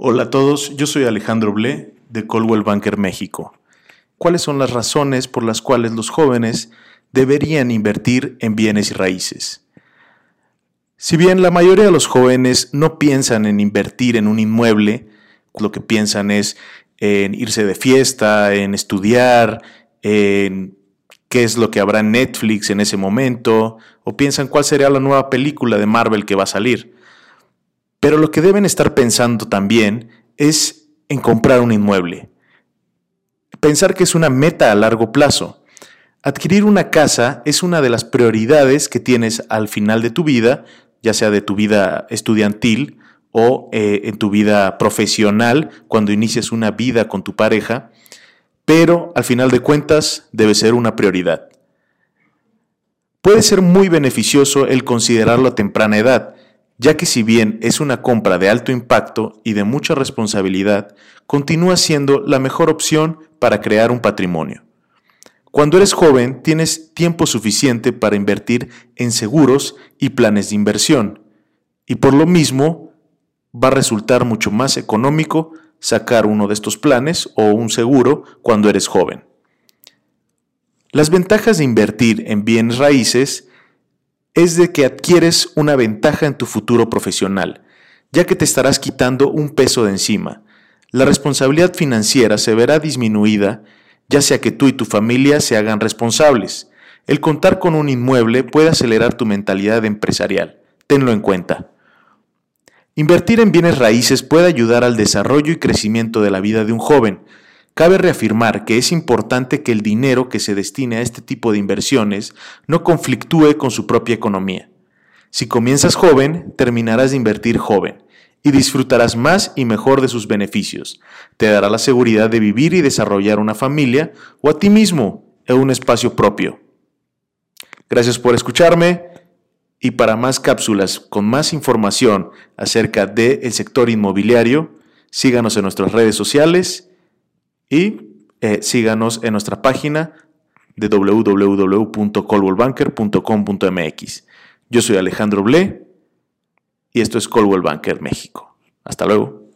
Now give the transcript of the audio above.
Hola a todos, yo soy Alejandro Ble de Coldwell Banker México. ¿Cuáles son las razones por las cuales los jóvenes deberían invertir en bienes y raíces? Si bien la mayoría de los jóvenes no piensan en invertir en un inmueble, lo que piensan es en irse de fiesta, en estudiar, en qué es lo que habrá en Netflix en ese momento, o piensan cuál sería la nueva película de Marvel que va a salir. Pero lo que deben estar pensando también es en comprar un inmueble. Pensar que es una meta a largo plazo. Adquirir una casa es una de las prioridades que tienes al final de tu vida, ya sea de tu vida estudiantil o eh, en tu vida profesional, cuando inicias una vida con tu pareja, pero al final de cuentas debe ser una prioridad. Puede ser muy beneficioso el considerarlo a temprana edad, ya que si bien es una compra de alto impacto y de mucha responsabilidad, continúa siendo la mejor opción para crear un patrimonio. Cuando eres joven, tienes tiempo suficiente para invertir en seguros y planes de inversión, y por lo mismo va a resultar mucho más económico sacar uno de estos planes o un seguro cuando eres joven. Las ventajas de invertir en bienes raíces es de que adquieres una ventaja en tu futuro profesional, ya que te estarás quitando un peso de encima. La responsabilidad financiera se verá disminuida, ya sea que tú y tu familia se hagan responsables. El contar con un inmueble puede acelerar tu mentalidad empresarial. Tenlo en cuenta. Invertir en bienes raíces puede ayudar al desarrollo y crecimiento de la vida de un joven, Cabe reafirmar que es importante que el dinero que se destine a este tipo de inversiones no conflictúe con su propia economía. Si comienzas joven, terminarás de invertir joven y disfrutarás más y mejor de sus beneficios. Te dará la seguridad de vivir y desarrollar una familia o a ti mismo en un espacio propio. Gracias por escucharme y para más cápsulas con más información acerca del sector inmobiliario, síganos en nuestras redes sociales y eh, síganos en nuestra página de www.colwellbanker.com.mx. Yo soy Alejandro Ble y esto es Colwell Banker México. Hasta luego.